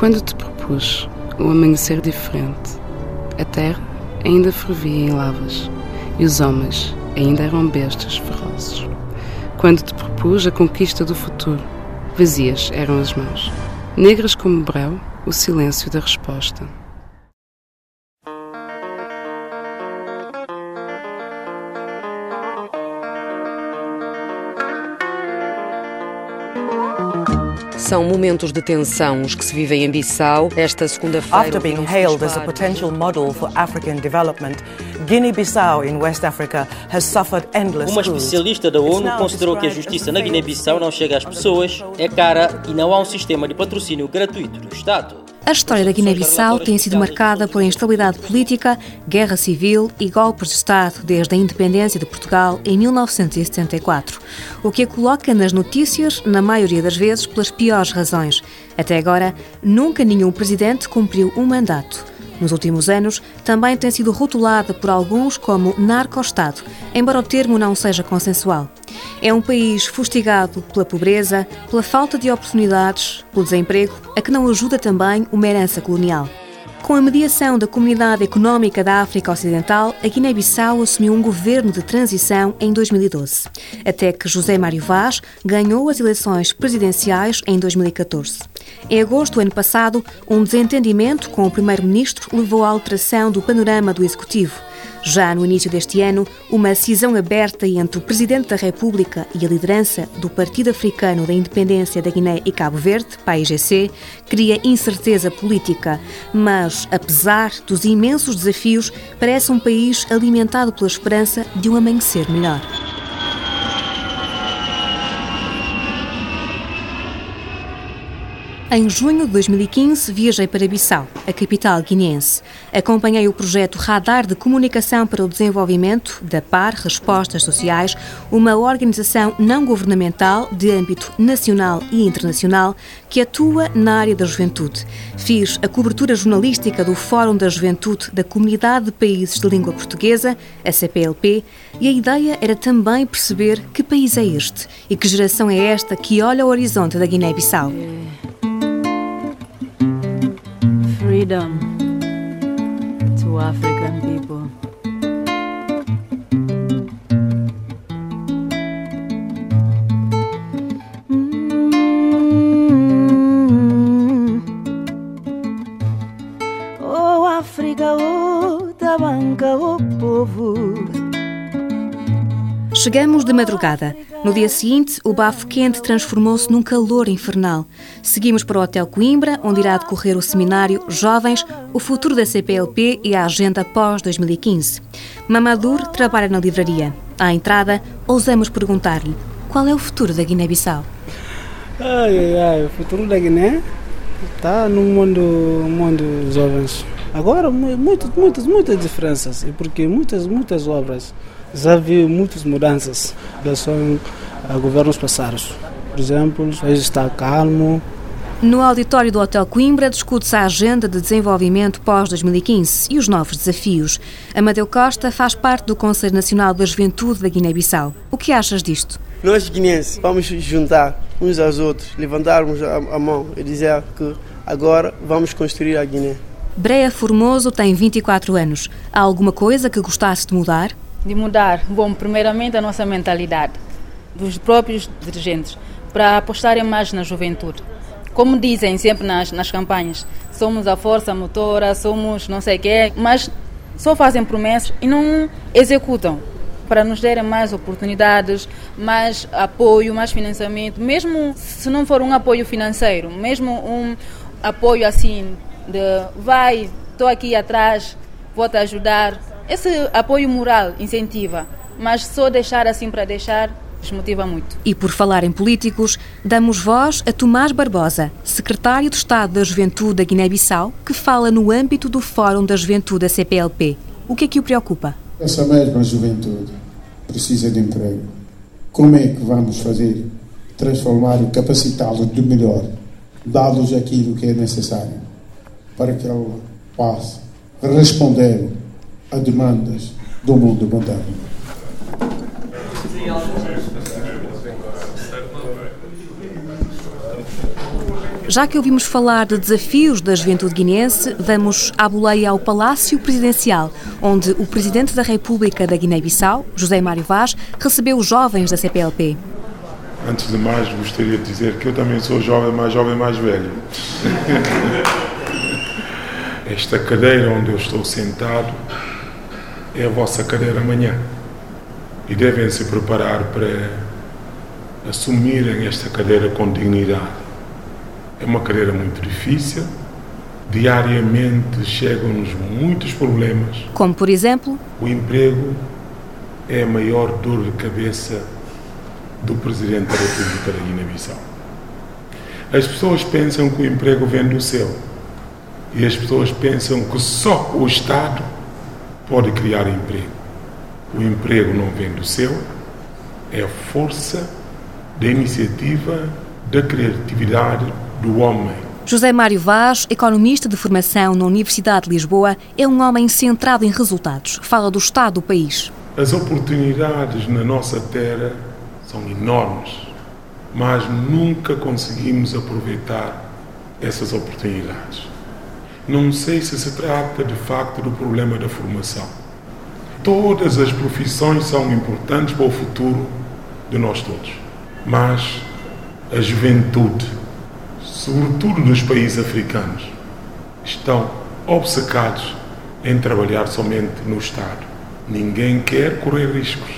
Quando te propus um amanhecer diferente, a terra ainda fervia em lavas e os homens ainda eram bestas ferozes. Quando te propus a conquista do futuro, vazias eram as mãos, negras como breu, o silêncio da resposta. São momentos de tensão os que se vivem em Bissau esta segunda-feira. After being hailed as a potential model for African development, Guinea-Bissau in West Africa has suffered endless Uma especialista da ONU considerou que a justiça na Guiné-Bissau não chega às pessoas, é cara e não há um sistema de patrocínio gratuito do Estado. A história da Guiné-Bissau tem sido marcada por instabilidade política, guerra civil e golpes de Estado desde a independência de Portugal em 1974, o que a coloca nas notícias, na maioria das vezes, pelas piores razões. Até agora, nunca nenhum presidente cumpriu um mandato. Nos últimos anos, também tem sido rotulada por alguns como narco-estado, embora o termo não seja consensual. É um país fustigado pela pobreza, pela falta de oportunidades, pelo desemprego, a que não ajuda também uma herança colonial. Com a mediação da Comunidade Económica da África Ocidental, a Guiné-Bissau assumiu um governo de transição em 2012, até que José Mário Vaz ganhou as eleições presidenciais em 2014. Em agosto do ano passado, um desentendimento com o primeiro-ministro levou à alteração do panorama do executivo. Já no início deste ano, uma cisão aberta entre o Presidente da República e a liderança do Partido Africano da Independência da Guiné e Cabo Verde, PAIGC, cria incerteza política. Mas, apesar dos imensos desafios, parece um país alimentado pela esperança de um amanhecer melhor. Em junho de 2015, viajei para Bissau, a capital guineense. Acompanhei o projeto Radar de Comunicação para o Desenvolvimento da PAR Respostas Sociais, uma organização não governamental de âmbito nacional e internacional que atua na área da juventude. Fiz a cobertura jornalística do Fórum da Juventude da Comunidade de Países de Língua Portuguesa, a CPLP, e a ideia era também perceber que país é este e que geração é esta que olha o horizonte da Guiné-Bissau. Freedom to African people. Mm. Oh, África, oh, Tabanca, oh, povo. Chegamos de madrugada. No dia seguinte, o bafo quente transformou-se num calor infernal. Seguimos para o Hotel Coimbra, onde irá decorrer o seminário Jovens, o futuro da CPLP e a agenda pós-2015. Mamadur trabalha na livraria. À entrada, ousamos perguntar-lhe qual é o futuro da Guiné-Bissau. Ai, ai, o futuro da Guiné está no mundo, mundo jovens. Agora, muitas, muitas, muitas diferenças, porque muitas, muitas obras já vi muitas mudanças em relação a governos passados. Por exemplo, hoje está calmo. No auditório do Hotel Coimbra discute-se a agenda de desenvolvimento pós-2015 e os novos desafios. Amadeu Costa faz parte do Conselho Nacional da Juventude da Guiné-Bissau. O que achas disto? Nós guineenses vamos juntar uns aos outros, levantarmos a mão e dizer que agora vamos construir a Guiné. Breia Formoso tem 24 anos. Há alguma coisa que gostasse de mudar? De mudar, bom, primeiramente a nossa mentalidade dos próprios dirigentes para apostarem mais na juventude. Como dizem sempre nas, nas campanhas, somos a força motora, somos não sei o quê, mas só fazem promessas e não executam para nos darem mais oportunidades, mais apoio, mais financiamento, mesmo se não for um apoio financeiro, mesmo um apoio assim de vai, estou aqui atrás, vou te ajudar, esse apoio moral incentiva, mas só deixar assim para deixar desmotiva muito. E por falar em políticos, damos voz a Tomás Barbosa, secretário de Estado da Juventude da Guiné-Bissau, que fala no âmbito do Fórum da Juventude da CPLP. O que é que o preocupa? Essa mesma juventude precisa de emprego. Como é que vamos fazer transformar e capacitá-los de melhor, dá-los aquilo que é necessário para que ela possa responder a demandas do mundo moderno. Já que ouvimos falar de desafios da juventude guinense, vamos à boleia ao Palácio Presidencial, onde o Presidente da República da Guiné-Bissau, José Mário Vaz, recebeu os jovens da CPLP. Antes de mais, gostaria de dizer que eu também sou jovem, mais jovem, mais velho. Esta cadeira onde eu estou sentado é a vossa cadeira amanhã. E devem se preparar para assumirem esta cadeira com dignidade é uma carreira muito difícil. Diariamente chegam-nos muitos problemas. Como, por exemplo? O emprego é a maior dor de cabeça do Presidente da República da Guiné-Bissau. As pessoas pensam que o emprego vem do céu. E as pessoas pensam que só o Estado pode criar emprego. O emprego não vem do céu, é a força da iniciativa, da criatividade do homem. José Mário Vaz, economista de formação na Universidade de Lisboa, é um homem centrado em resultados. Fala do estado do país. As oportunidades na nossa terra são enormes, mas nunca conseguimos aproveitar essas oportunidades. Não sei se se trata de facto do problema da formação. Todas as profissões são importantes para o futuro de nós todos, mas a juventude sobretudo nos países africanos, estão obcecados em trabalhar somente no Estado. Ninguém quer correr riscos.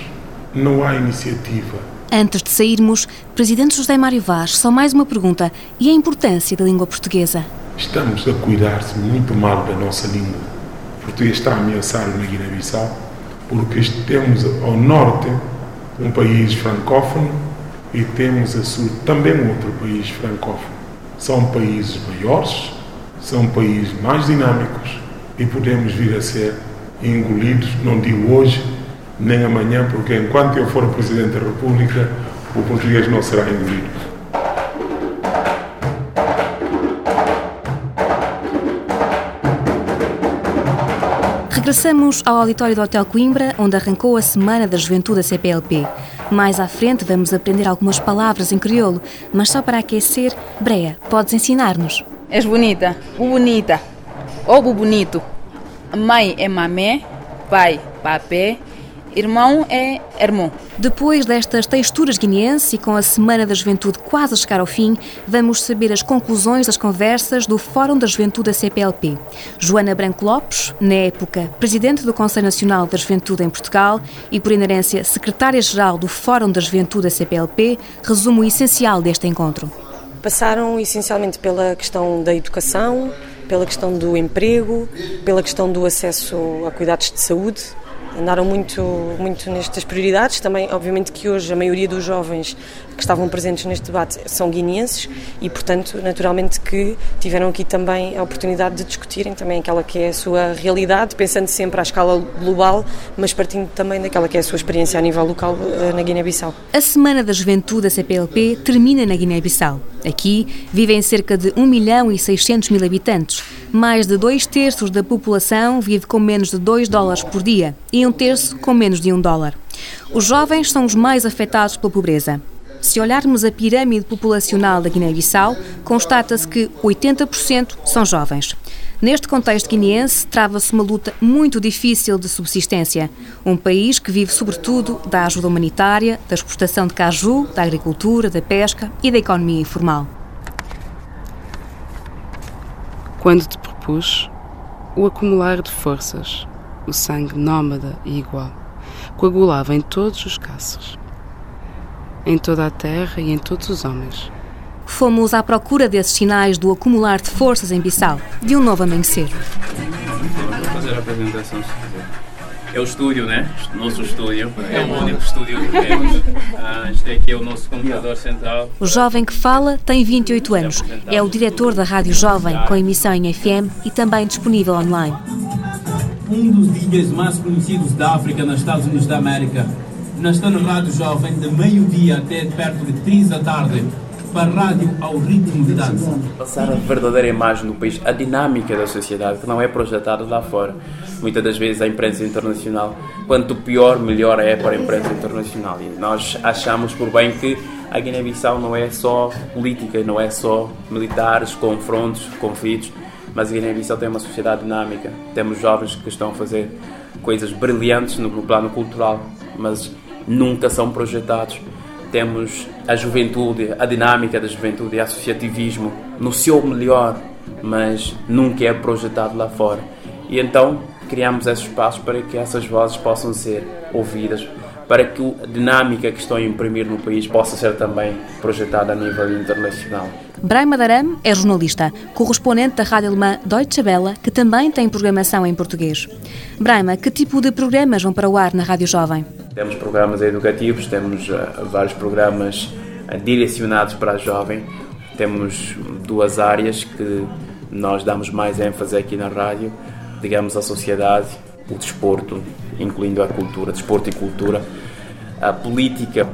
Não há iniciativa. Antes de sairmos, Presidente José Mário Vaz, só mais uma pergunta. E a importância da língua portuguesa? Estamos a cuidar-se muito mal da nossa língua. O português está ameaçado na Guiné-Bissau porque temos ao norte um país francófono e temos a sul também outro país francófono. São países maiores, são países mais dinâmicos e podemos vir a ser engolidos, não digo hoje, nem amanhã, porque enquanto eu for Presidente da República, o português não será engolido. Regressamos ao auditório do Hotel Coimbra, onde arrancou a Semana da Juventude da CPLP. Mais à frente vamos aprender algumas palavras em crioulo, mas só para aquecer, Breia, podes ensinar-nos? És bonita, o bonita, ou bonito. Mãe é mamé, pai papé, Irmão é irmão. Depois destas texturas guineenses e com a Semana da Juventude quase a chegar ao fim, vamos saber as conclusões das conversas do Fórum da Juventude da CPLP. Joana Branco Lopes, na época Presidente do Conselho Nacional da Juventude em Portugal e, por inerência, Secretária-Geral do Fórum da Juventude da CPLP, resume o essencial deste encontro. Passaram essencialmente pela questão da educação, pela questão do emprego, pela questão do acesso a cuidados de saúde, andaram muito, muito nestas prioridades. Também, obviamente, que hoje a maioria dos jovens que estavam presentes neste debate são guineenses e, portanto, naturalmente que tiveram aqui também a oportunidade de discutirem também aquela que é a sua realidade, pensando sempre à escala global, mas partindo também daquela que é a sua experiência a nível local eh, na Guiné-Bissau. A Semana da Juventude da CPLP termina na Guiné-Bissau. Aqui vivem cerca de 1 milhão e 600 mil habitantes. Mais de dois terços da população vive com menos de 2 dólares por dia e um terço com menos de 1 dólar. Os jovens são os mais afetados pela pobreza. Se olharmos a pirâmide populacional da Guiné-Bissau, constata-se que 80% são jovens. Neste contexto guineense, trava-se uma luta muito difícil de subsistência. Um país que vive, sobretudo, da ajuda humanitária, da exportação de caju, da agricultura, da pesca e da economia informal. Quando te propus o acumular de forças, o sangue nómada e igual, coagulava em todos os caças em toda a terra e em todos os homens. Fomos à procura desses sinais do acumular de forças em Bissau, de um novo amanhecer. Vou fazer a apresentação se quiser. É o estúdio, né? Nosso estúdio. É o único estúdio que temos. Ah, este aqui é o nosso computador central. O jovem que fala tem 28 anos. É o diretor da Rádio Jovem, com emissão em FM e também disponível online. Um dos DJs mais conhecidos da África nos Estados Unidos da América Nós estamos na Rádio Jovem de meio-dia até perto de 3 da tarde para rádio ao ritmo de dança. Passar a verdadeira imagem do país, a dinâmica da sociedade, que não é projetada lá fora. Muitas das vezes a imprensa internacional, quanto pior, melhor é para a imprensa internacional. E nós achamos por bem que a Guiné-Bissau não é só política, não é só militares, confrontos, conflitos, mas a Guiné-Bissau tem uma sociedade dinâmica. Temos jovens que estão a fazer coisas brilhantes no plano cultural, mas nunca são projetados temos a juventude, a dinâmica da juventude o associativismo no seu melhor, mas nunca é projetado lá fora. E então criamos esses espaços para que essas vozes possam ser ouvidas, para que a dinâmica que estão a imprimir no país possa ser também projetada a nível internacional. Braima Daram é jornalista, correspondente da rádio alemã Deutsche Welle, que também tem programação em português. Braima, que tipo de programas vão para o ar na Rádio Jovem? Temos programas educativos, temos uh, vários programas uh, direcionados para a jovem, temos duas áreas que nós damos mais ênfase aqui na rádio, digamos a sociedade, o desporto, incluindo a cultura, desporto e cultura, a política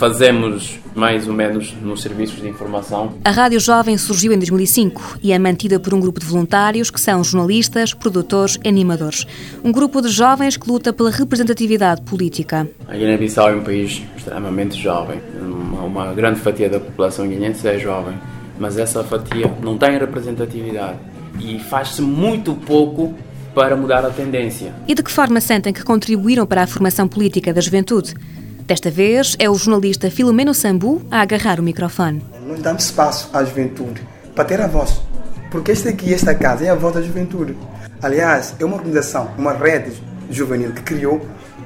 fazemos mais ou menos nos serviços de informação. A Rádio Jovem surgiu em 2005 e é mantida por um grupo de voluntários que são jornalistas, produtores e animadores. Um grupo de jovens que luta pela representatividade política. A Guiné-Bissau é um país extremamente jovem. Uma, uma grande fatia da população guineense é jovem, mas essa fatia não tem representatividade e faz-se muito pouco para mudar a tendência. E de que forma sentem que contribuíram para a formação política da juventude? Desta vez é o jornalista Filomeno Sambu a agarrar o microfone. Nós damos espaço à juventude para ter a voz, porque esta aqui, esta casa, é a voz da juventude. Aliás, é uma organização, uma rede juvenil que criou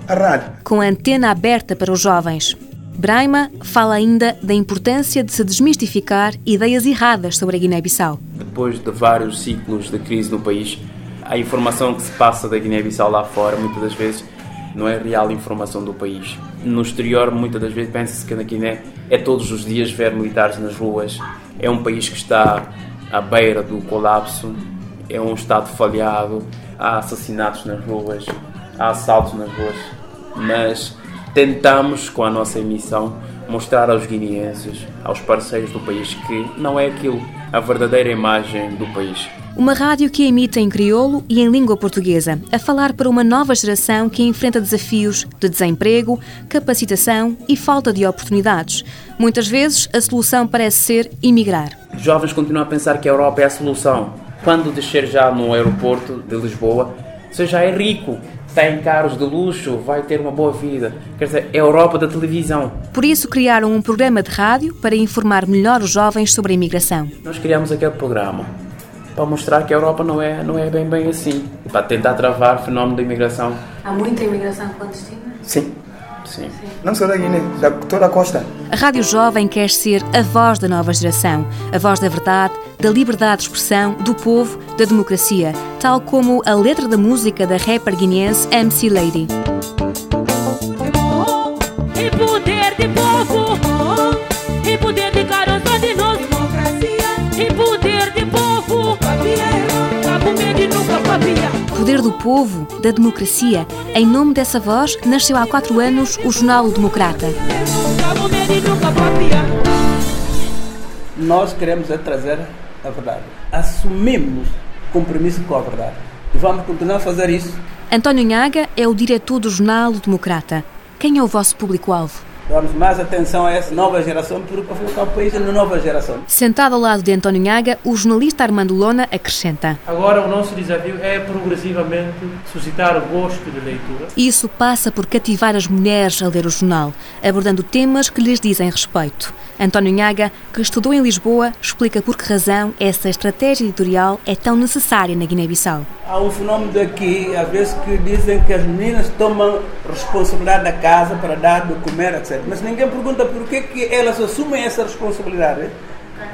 a rádio. Com a antena aberta para os jovens. Braima fala ainda da importância de se desmistificar ideias erradas sobre a Guiné-Bissau. Depois de vários ciclos de crise no país, a informação que se passa da Guiné-Bissau lá fora, muitas das vezes, não é real informação do país. No exterior, muitas das vezes, pensa-se que na Guiné é todos os dias ver militares nas ruas. É um país que está à beira do colapso, é um Estado falhado, há assassinatos nas ruas, há assaltos nas ruas. Mas tentamos, com a nossa emissão, mostrar aos guineenses, aos parceiros do país, que não é aquilo, a verdadeira imagem do país. Uma rádio que emite em crioulo e em língua portuguesa, a falar para uma nova geração que enfrenta desafios de desemprego, capacitação e falta de oportunidades. Muitas vezes a solução parece ser emigrar. Os jovens continuam a pensar que a Europa é a solução. Quando descer já no aeroporto de Lisboa, você já é rico, tem carros de luxo, vai ter uma boa vida. Quer dizer, é a Europa da televisão. Por isso criaram um programa de rádio para informar melhor os jovens sobre a imigração. Nós criamos aquele programa para mostrar que a Europa não é, não é bem bem assim, para tentar travar o fenómeno da imigração. Há muita imigração clandestina? Sim. Sim. Não só da Guiné, da toda a costa. A Rádio Jovem quer ser a voz da nova geração, a voz da verdade, da liberdade de expressão, do povo, da democracia, tal como a letra da música da rapper guineense MC Lady. Do povo, da democracia. Em nome dessa voz, nasceu há quatro anos o Jornal Democrata. Nós queremos é trazer a verdade. Assumimos compromisso com a verdade. E vamos continuar a fazer isso. António Nhaga é o diretor do Jornal Democrata. Quem é o vosso público-alvo? Damos mais atenção a essa nova geração, porque para colocar o país na nova geração. Sentado ao lado de António Nhaga, o jornalista Armando Lona acrescenta. Agora o nosso desafio é progressivamente suscitar o gosto de leitura. Isso passa por cativar as mulheres a ler o jornal, abordando temas que lhes dizem respeito. António Nhaga, que estudou em Lisboa, explica por que razão essa estratégia editorial é tão necessária na Guiné-Bissau. Há um fenómeno daqui, às vezes, que dizem que as meninas tomam responsabilidade da casa para dar de comer, etc. Mas ninguém pergunta por que, que elas assumem essa responsabilidade.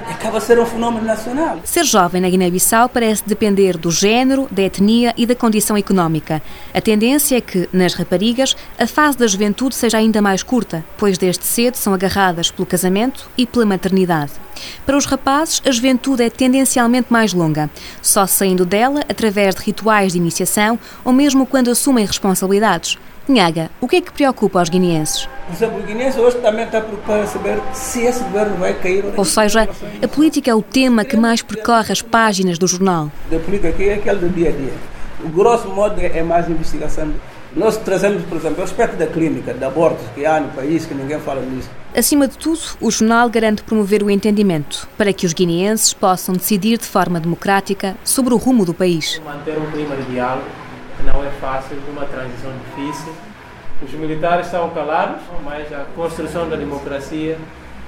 Acaba a ser um fenómeno nacional. Ser jovem na Guiné-Bissau parece depender do género, da etnia e da condição económica. A tendência é que, nas raparigas, a fase da juventude seja ainda mais curta, pois desde cedo são agarradas pelo casamento e pela maternidade. Para os rapazes, a juventude é tendencialmente mais longa, só saindo dela através de rituais de iniciação ou mesmo quando assumem responsabilidades. Tinhaga, o que é que preocupa os guineenses? Por exemplo, o guineense hoje também está preocupado em saber se esse governo vai cair ou não. Ou seja, a política é o tema que mais percorre as páginas do jornal. Da política aqui é aquele do dia a dia. O grosso modo é mais investigação. Nós trazemos, por exemplo, o aspecto da clínica, de abortos que há no país, que ninguém fala nisso. Acima de tudo, o jornal garante promover o entendimento, para que os guineenses possam decidir de forma democrática sobre o rumo do país. Manter um clima de diálogo, não é fácil, numa transição difícil. Os militares estão calados, mas a construção da democracia,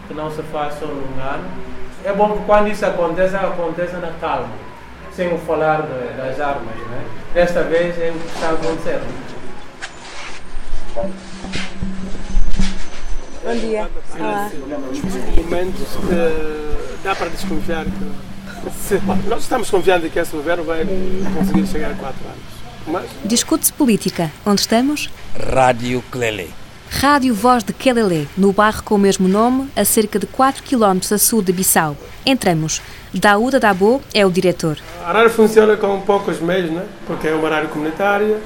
que não se faz só num ano. É bom que quando isso aconteça, aconteça na calma, sem o falar de, das armas. Né? Desta vez é o que está acontecendo. Bom dia. Olá. momentos que dá para desconfiar que se, nós estamos confiantes que esse governo vai conseguir chegar a quatro anos. Mas Discute-se política. Onde estamos? Rádio Clele. Rádio Voz de Quelele, no bairro com o mesmo nome, a cerca de 4 km a sul de Bissau. Entramos. Daúda Dabo é o diretor. a rádio funciona com poucos meios, né? porque é uma rádio comunitária,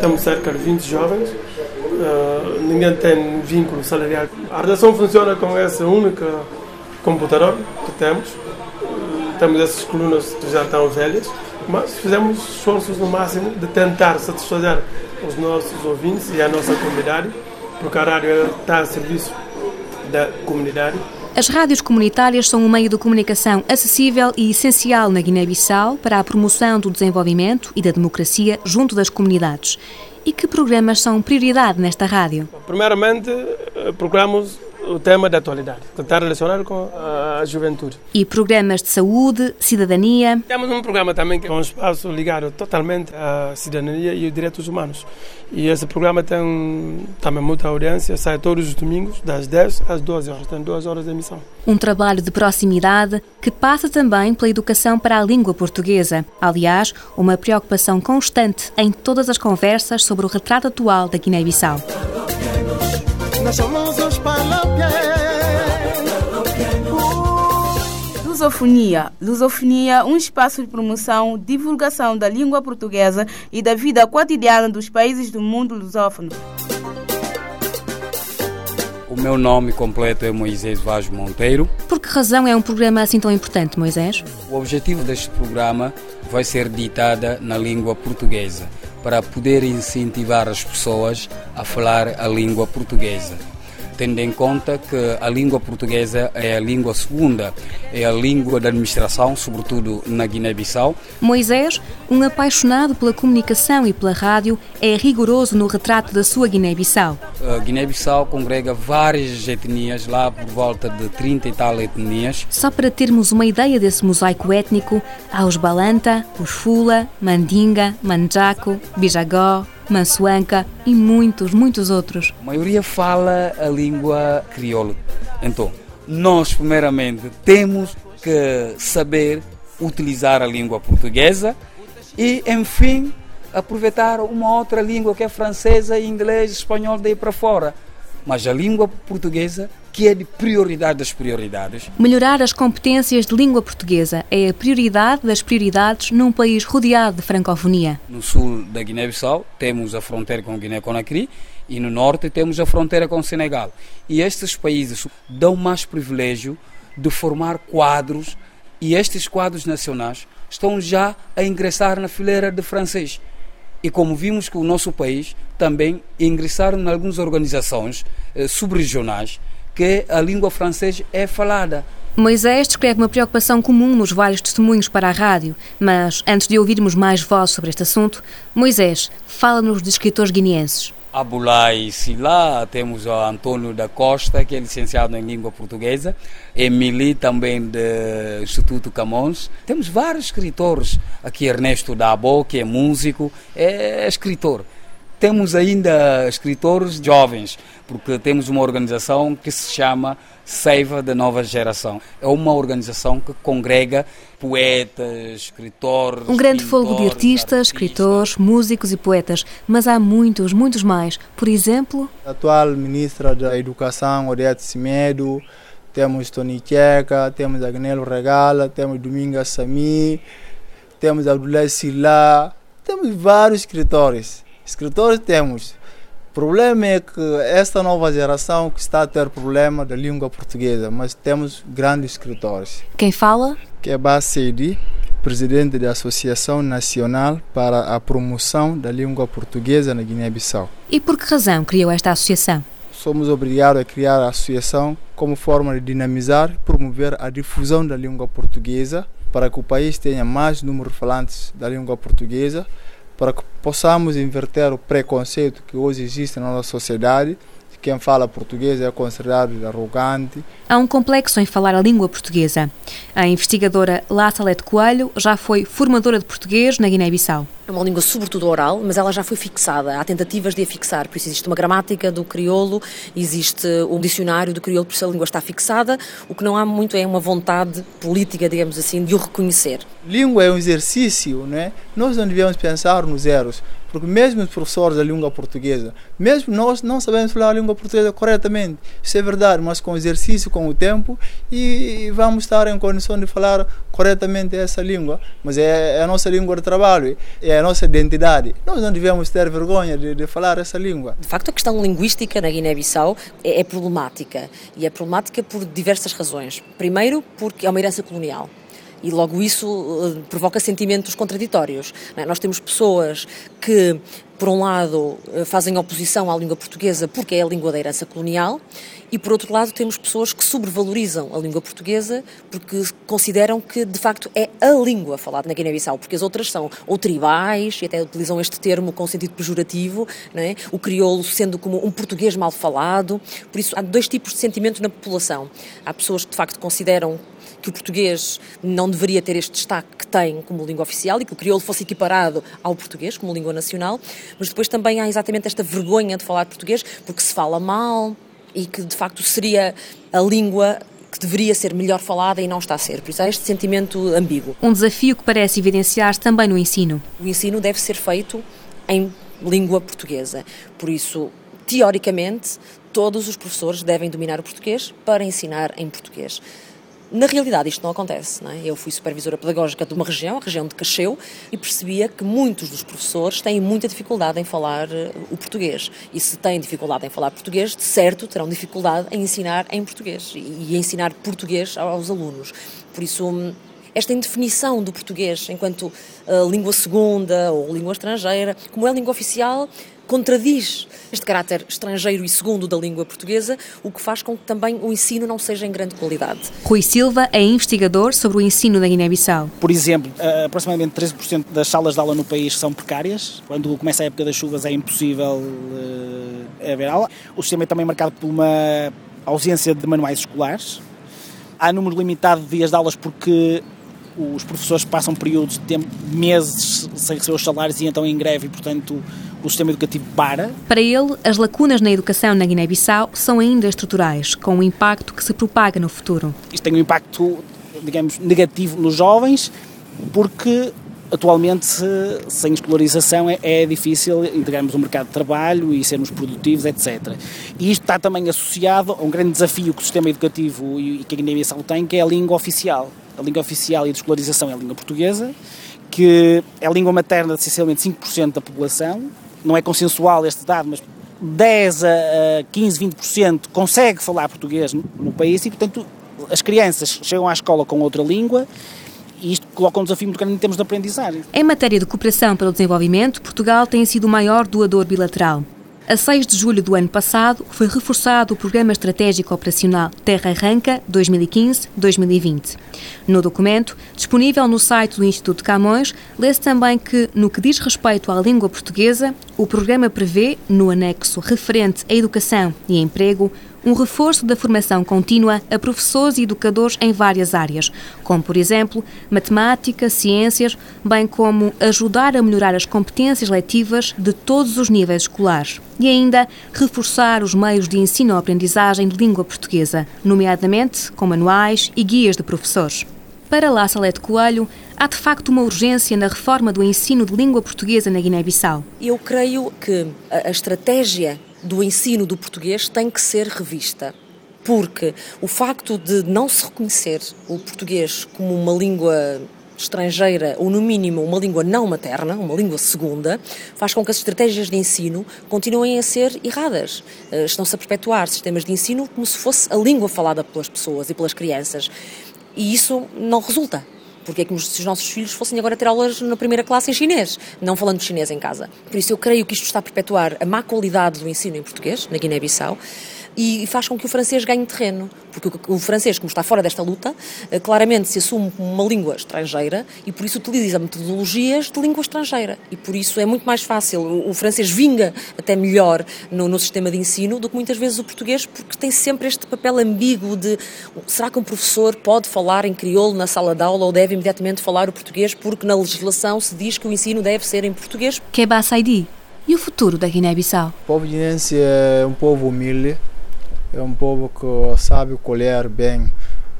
temos cerca de 20 jovens, uh, ninguém tem vínculo salarial. A redação funciona com esse único computador que temos, uh, temos essas colunas que já estão velhas, mas fizemos esforços no máximo de tentar satisfazer os nossos ouvintes e a nossa comunidade, porque a rádio está a serviço da comunidade. As rádios comunitárias são um meio de comunicação acessível e essencial na Guiné-Bissau para a promoção do desenvolvimento e da democracia junto das comunidades. E que programas são prioridade nesta rádio? Primeiramente, eh, procuramos o tema da atualidade, que está relacionado com a juventude. E programas de saúde, cidadania. Temos um programa também que é um espaço ligado totalmente à cidadania e aos direitos humanos. E esse programa tem também muita audiência, sai todos os domingos, das 10 às 12 horas, tem duas horas de emissão. Um trabalho de proximidade que passa também pela educação para a língua portuguesa. Aliás, uma preocupação constante em todas as conversas sobre o retrato atual da Guiné-Bissau. Nós somos os Lusofonia. Lusofonia, um espaço de promoção, divulgação da língua portuguesa e da vida cotidiana dos países do mundo lusófono. O meu nome completo é Moisés Vaz Monteiro. Por que razão é um programa assim tão importante, Moisés? O objetivo deste programa vai ser ditada na língua portuguesa, para poder incentivar as pessoas a falar a língua portuguesa tendo em conta que a língua portuguesa é a língua segunda, é a língua da administração, sobretudo na Guiné-Bissau. Moisés, um apaixonado pela comunicação e pela rádio, é rigoroso no retrato da sua Guiné-Bissau. A Guiné-Bissau congrega várias etnias, lá por volta de 30 e tal etnias. Só para termos uma ideia desse mosaico étnico, há os Balanta, os Fula, Mandinga, Manjaco, Bijagó, Mansuanca e muitos, muitos outros. A maioria fala a língua crioula. Então, nós, primeiramente, temos que saber utilizar a língua portuguesa e, enfim, aproveitar uma outra língua que é francesa, inglês, espanhol, daí para fora. Mas a língua portuguesa que é de prioridade das prioridades. Melhorar as competências de língua portuguesa é a prioridade das prioridades num país rodeado de francofonia. No sul da Guiné-Bissau temos a fronteira com Guiné-Conakry e no norte temos a fronteira com Senegal. E estes países dão mais privilégio de formar quadros e estes quadros nacionais estão já a ingressar na fileira de francês. E como vimos que o nosso país também ingressaram em algumas organizações eh, subregionais que a língua francesa é falada. Moisés descreve uma preocupação comum nos vários testemunhos para a rádio, mas antes de ouvirmos mais vozes sobre este assunto, Moisés fala-nos de escritores guineenses. Abulai Sila, temos o Antônio da Costa, que é licenciado em língua portuguesa, Emily também do Instituto Camões. Temos vários escritores, aqui Ernesto Dabo, que é músico, é escritor. Temos ainda escritores jovens, porque temos uma organização que se chama Seiva da Nova Geração. É uma organização que congrega poetas, escritores. Um grande fogo de artistas, escritores, músicos e poetas, mas há muitos, muitos mais. Por exemplo, a atual ministra da Educação, Oriete Simedo, temos Tony Checa, temos Agnello Regala, temos Dominga Sami, temos Abdullah Sila, temos vários escritores. Escritores temos problema é que esta nova geração que está a ter problema da língua portuguesa, mas temos grandes escritores. Quem fala? Que é Baceidi, presidente da Associação Nacional para a Promoção da Língua Portuguesa na Guiné-Bissau. E por que razão criou esta associação? Somos obrigados a criar a associação como forma de dinamizar e promover a difusão da língua portuguesa para que o país tenha mais número de falantes da língua portuguesa, para que possamos inverter o preconceito que hoje existe na nossa sociedade quem fala português é considerado arrogante. Há um complexo em falar a língua portuguesa. A investigadora La Salete Coelho já foi formadora de português na Guiné-Bissau. É uma língua sobretudo oral, mas ela já foi fixada. Há tentativas de a fixar, por isso existe uma gramática do crioulo, existe um dicionário do crioulo, por isso a língua está fixada. O que não há muito é uma vontade política, digamos assim, de o reconhecer. Língua é um exercício, não é? Nós não devemos pensar nos erros. Porque mesmo os professores da língua portuguesa, mesmo nós não sabemos falar a língua portuguesa corretamente. Isso é verdade, mas com exercício, com o tempo, e vamos estar em condição de falar corretamente essa língua. Mas é, é a nossa língua de trabalho, é a nossa identidade. Nós não devemos ter vergonha de, de falar essa língua. De facto, a questão linguística na Guiné-Bissau é, é problemática. E é problemática por diversas razões. Primeiro, porque é uma herança colonial e logo isso uh, provoca sentimentos contraditórios. É? Nós temos pessoas que, por um lado, uh, fazem oposição à língua portuguesa porque é a língua da herança colonial, e por outro lado, temos pessoas que sobrevalorizam a língua portuguesa porque consideram que, de facto, é a língua falada na Guiné-Bissau, porque as outras são ou tribais, e até utilizam este termo com sentido pejorativo, é? o crioulo sendo como um português mal falado. Por isso, há dois tipos de sentimentos na população. Há pessoas que, de facto, consideram que o português não deveria ter este destaque que tem como língua oficial e que o crioulo fosse equiparado ao português como língua nacional, mas depois também há exatamente esta vergonha de falar português porque se fala mal e que de facto seria a língua que deveria ser melhor falada e não está a ser. Por isso há este sentimento ambíguo. Um desafio que parece evidenciar-se também no ensino. O ensino deve ser feito em língua portuguesa. Por isso, teoricamente, todos os professores devem dominar o português para ensinar em português. Na realidade, isto não acontece. Não é? Eu fui supervisora pedagógica de uma região, a região de Cacheu, e percebia que muitos dos professores têm muita dificuldade em falar uh, o português. E se têm dificuldade em falar português, de certo terão dificuldade em ensinar em português e, e ensinar português aos alunos. Por isso, hum, esta indefinição do português enquanto uh, língua segunda ou língua estrangeira, como é língua oficial, contradiz este caráter estrangeiro e segundo da língua portuguesa, o que faz com que também o ensino não seja em grande qualidade. Rui Silva é investigador sobre o ensino da Guiné-Bissau. Por exemplo, eh, aproximadamente 13% das salas de aula no país são precárias. Quando começa a época das chuvas é impossível uh, haver aula. O sistema é também marcado por uma ausência de manuais escolares. Há número limitado de dias de aulas porque os professores passam períodos de tempo, meses sem receber os salários e então em greve e, portanto, o sistema educativo para. Para ele, as lacunas na educação na Guiné-Bissau são ainda estruturais, com um impacto que se propaga no futuro. Isto tem um impacto, digamos, negativo nos jovens, porque atualmente, sem escolarização, é, é difícil integrarmos o mercado de trabalho e sermos produtivos, etc. E isto está também associado a um grande desafio que o sistema educativo e que a Guiné-Bissau tem, que é a língua oficial. A língua oficial e de escolarização é a língua portuguesa, que é a língua materna de essencialmente 5% da população, não é consensual este dado, mas 10 a 15, 20% consegue falar português no país e, portanto, as crianças chegam à escola com outra língua e isto coloca um desafio muito grande em termos de aprendizagem. Em matéria de cooperação pelo desenvolvimento, Portugal tem sido o maior doador bilateral. A 6 de julho do ano passado, foi reforçado o Programa Estratégico Operacional Terra Arranca 2015-2020. No documento, disponível no site do Instituto Camões, lê-se também que, no que diz respeito à língua portuguesa, o programa prevê, no anexo referente à educação e emprego, um reforço da formação contínua a professores e educadores em várias áreas, como, por exemplo, matemática, ciências, bem como ajudar a melhorar as competências letivas de todos os níveis escolares. E ainda reforçar os meios de ensino ou aprendizagem de língua portuguesa, nomeadamente com manuais e guias de professores. Para La Salete Coelho, há de facto uma urgência na reforma do ensino de língua portuguesa na Guiné-Bissau. Eu creio que a estratégia do ensino do português tem que ser revista. Porque o facto de não se reconhecer o português como uma língua estrangeira ou, no mínimo, uma língua não materna, uma língua segunda, faz com que as estratégias de ensino continuem a ser erradas. Uh, Estão-se a perpetuar sistemas de ensino como se fosse a língua falada pelas pessoas e pelas crianças. E isso não resulta. Porque é como se os nossos filhos fossem agora ter aulas na primeira classe em chinês, não falando chinês em casa. Por isso eu creio que isto está a perpetuar a má qualidade do ensino em português, na Guiné-Bissau, e faz com que o francês ganhe terreno, porque o francês, como está fora desta luta, eh, claramente se assume como uma língua estrangeira e por isso utiliza metodologias de língua estrangeira. E por isso é muito mais fácil, o francês vinga até melhor no, no sistema de ensino do que muitas vezes o português, porque tem sempre este papel ambíguo de será que um professor pode falar em crioulo na sala de aula ou deve imediatamente falar o português, porque na legislação se diz que o ensino deve ser em português. Keba Saidi. E o futuro da Guiné-Bissau? O povo guinense é um povo humilde, é um povo que sabe colher bem.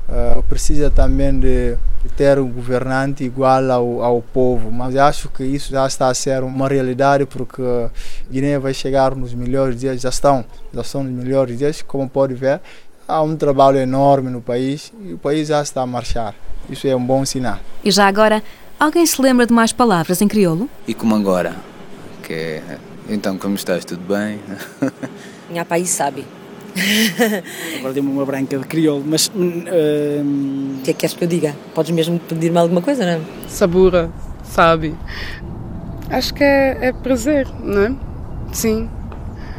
Uh, precisa também de ter um governante igual ao, ao povo, mas acho que isso já está a ser uma realidade porque Guiné vai chegar nos melhores dias, já estão, já estão nos melhores dias, como pode ver. Há um trabalho enorme no país e o país já está a marchar. Isso é um bom sinal. E já agora, alguém se lembra de mais palavras em crioulo? E como agora? Que então como estás? Tudo bem? Minha país sabe. Agora dei-me uma branca de crioulo, mas. O uh, que é que queres que eu diga? Podes mesmo pedir-me alguma coisa, não é? Sabura, sabe? Acho que é, é, prazer, não é? Sim.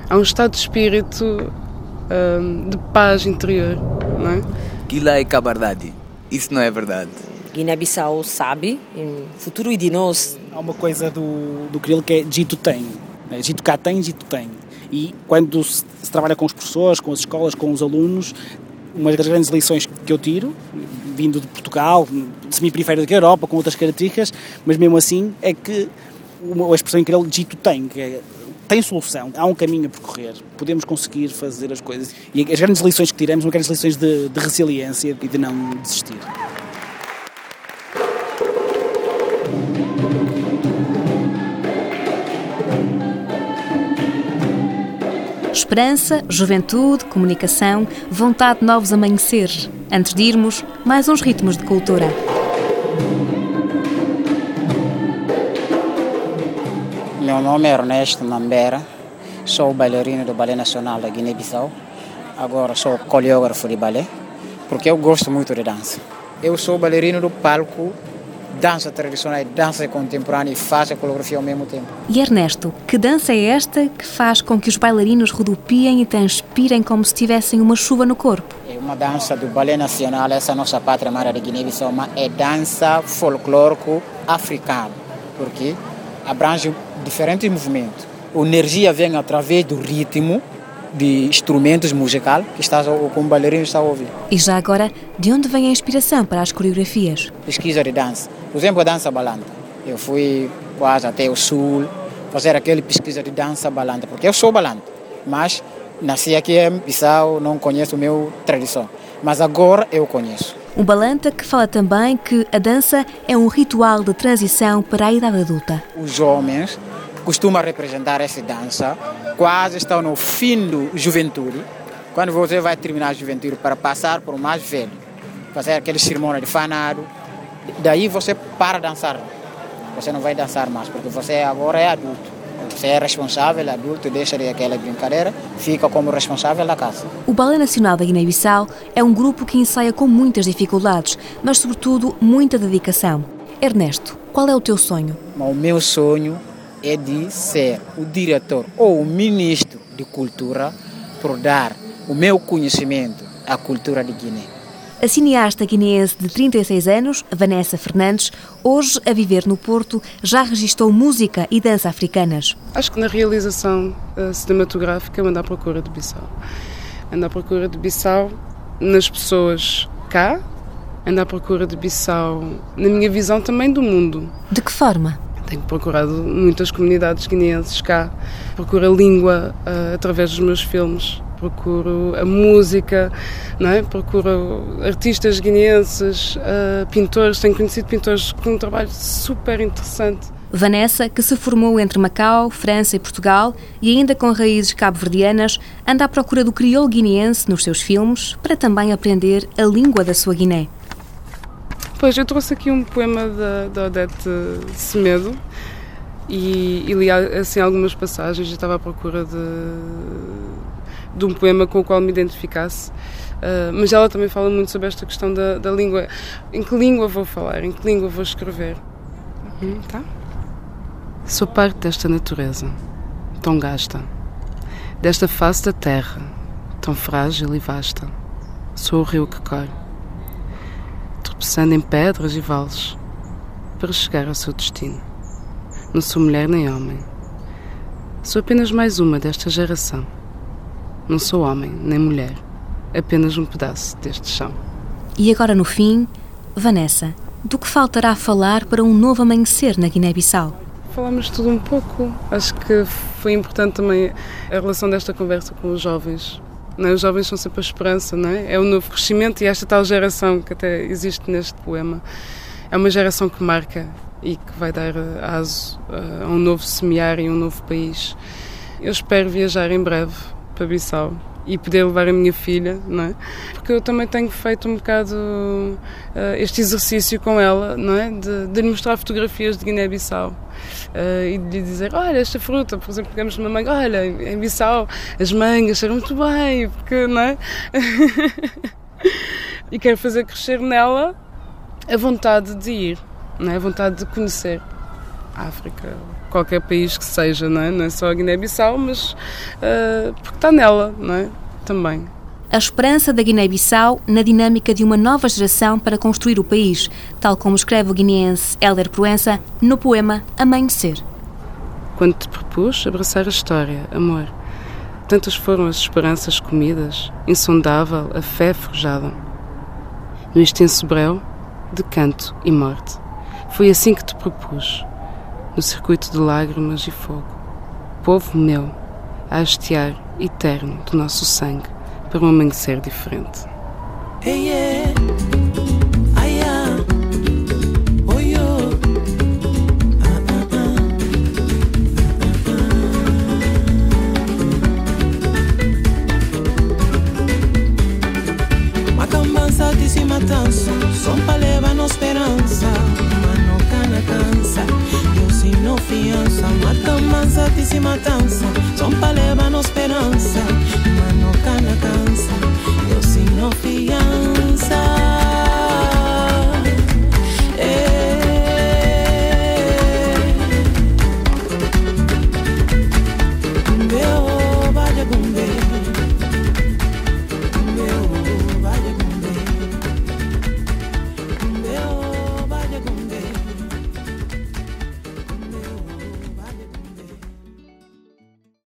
Há um estado de espírito uh, de paz interior, não é? Aquilo é cabardade. Isso não é verdade. Guiné-Bissau sabe, em futuro e dinos. Há uma coisa do, do crioulo que é Jito tem. É, Jito cá tem, Jito tem. E quando se, trabalha com os professores, com as escolas, com os alunos, uma das grandes lições que eu tiro, vindo de Portugal, de semi-periférico da Europa, com outras características, mas mesmo assim, é que a expressão incrível dito tem, que é, tem solução, há um caminho a percorrer, podemos conseguir fazer as coisas. E as grandes lições que tiramos são grandes lições de, de resiliência e de não desistir. Esperança, juventude, comunicação, vontade de novos amanheceres. Antes de irmos, mais uns ritmos de cultura. Meu nome é Ernesto Mambera, sou bailarino do Balé Nacional da Guiné-Bissau. Agora sou coreógrafo de balé, porque eu gosto muito de dança. Eu sou bailarino do palco dança tradicional e dança contemporânea e faz a coreografia ao mesmo tempo. E Ernesto, que dança é esta que faz com que os bailarinos rodopiem e transpirem como se tivessem uma chuva no corpo? É uma dança do Balé Nacional, essa é nossa pátria amada de Guiné-Bissau, é dança folclórico africano, porque abrange diferentes movimentos. A energia vem através do ritmo, de instrumentos musicais que estás como bailarino está a ouvir. E já agora, de onde vem a inspiração para as coreografias? Pesquisa de dança. Por exemplo, a dança balanta. Eu fui quase até o sul fazer aquele pesquisa de dança balanta, porque eu sou balanta, mas nasci aqui em Bissau, não conheço a minha tradição, mas agora eu conheço. Um balanta que fala também que a dança é um ritual de transição para a idade adulta. Os homens costuma representar essa dança, quase estão no fim da juventude, quando você vai terminar a juventude para passar para o mais velho, fazer aquele cerimônia de fanado, daí você para dançar. Você não vai dançar mais, porque você agora é adulto. Você é responsável, adulto, deixa de aquela brincadeira, fica como responsável da casa. O Balé Nacional da Guiné-Bissau é um grupo que ensaia com muitas dificuldades, mas sobretudo muita dedicação. Ernesto, qual é o teu sonho? O meu sonho é de ser o diretor ou o ministro de cultura por dar o meu conhecimento à cultura de Guiné. A cineasta guineense de 36 anos, Vanessa Fernandes, hoje a viver no Porto, já registrou música e dança africanas. Acho que na realização uh, cinematográfica anda à procura de Bissau. Anda à procura de Bissau nas pessoas cá, anda à procura de Bissau na minha visão também do mundo. De que forma? Tenho procurado muitas comunidades guineenses cá, procuro a língua uh, através dos meus filmes, procuro a música, não é? procuro artistas guineenses, uh, pintores, tenho conhecido pintores com um trabalho super interessante. Vanessa, que se formou entre Macau, França e Portugal e ainda com raízes cabo-verdianas, anda à procura do crioulo guineense nos seus filmes para também aprender a língua da sua Guiné. Pois, eu trouxe aqui um poema da, da Odete Semedo e, e li assim algumas passagens e estava à procura de, de um poema com o qual me identificasse. Uh, mas ela também fala muito sobre esta questão da, da língua. Em que língua vou falar? Em que língua vou escrever? Uhum, tá? Sou parte desta natureza, tão gasta, desta face da terra, tão frágil e vasta. Sou o rio que corre, tropeçando em pedras e vales, para chegar ao seu destino. Não sou mulher nem homem. Sou apenas mais uma desta geração. Não sou homem nem mulher, apenas um pedaço deste chão. E agora, no fim, Vanessa, do que faltará falar para um novo amanhecer na Guiné-Bissau? Falamos tudo um pouco. Acho que foi importante também a relação desta conversa com os jovens. Não é? Os jovens são sempre a esperança, não é? É o novo crescimento e esta tal geração que até existe neste poema. É uma geração que marca e que vai dar aso a um novo semear e um novo país. Eu espero viajar em breve para Bissau e poder levar a minha filha, não é? Porque eu também tenho feito um bocado uh, este exercício com ela, não é? De, de lhe mostrar fotografias de Guiné-Bissau uh, e de lhe dizer: Olha, esta fruta, por exemplo, pegamos uma manga, olha, em Bissau as mangas cheiram muito bem, porque, não é? e quero fazer crescer nela a vontade de ir não é? a vontade de conhecer a África, qualquer país que seja, não é, não é só a Guiné-Bissau, mas uh, porque está nela, não é? Também. A esperança da Guiné-Bissau na dinâmica de uma nova geração para construir o país, tal como escreve o guineense Hélder Proença no poema Amanhecer. Quando te propus abraçar a história, amor, tantas foram as esperanças comidas, insondável a fé forjada. No extenso breu de canto e morte. Foi assim que te propus, no circuito de lágrimas e fogo, povo meu, a hastear eterno do nosso sangue para um amanhecer diferente. Hey, yeah.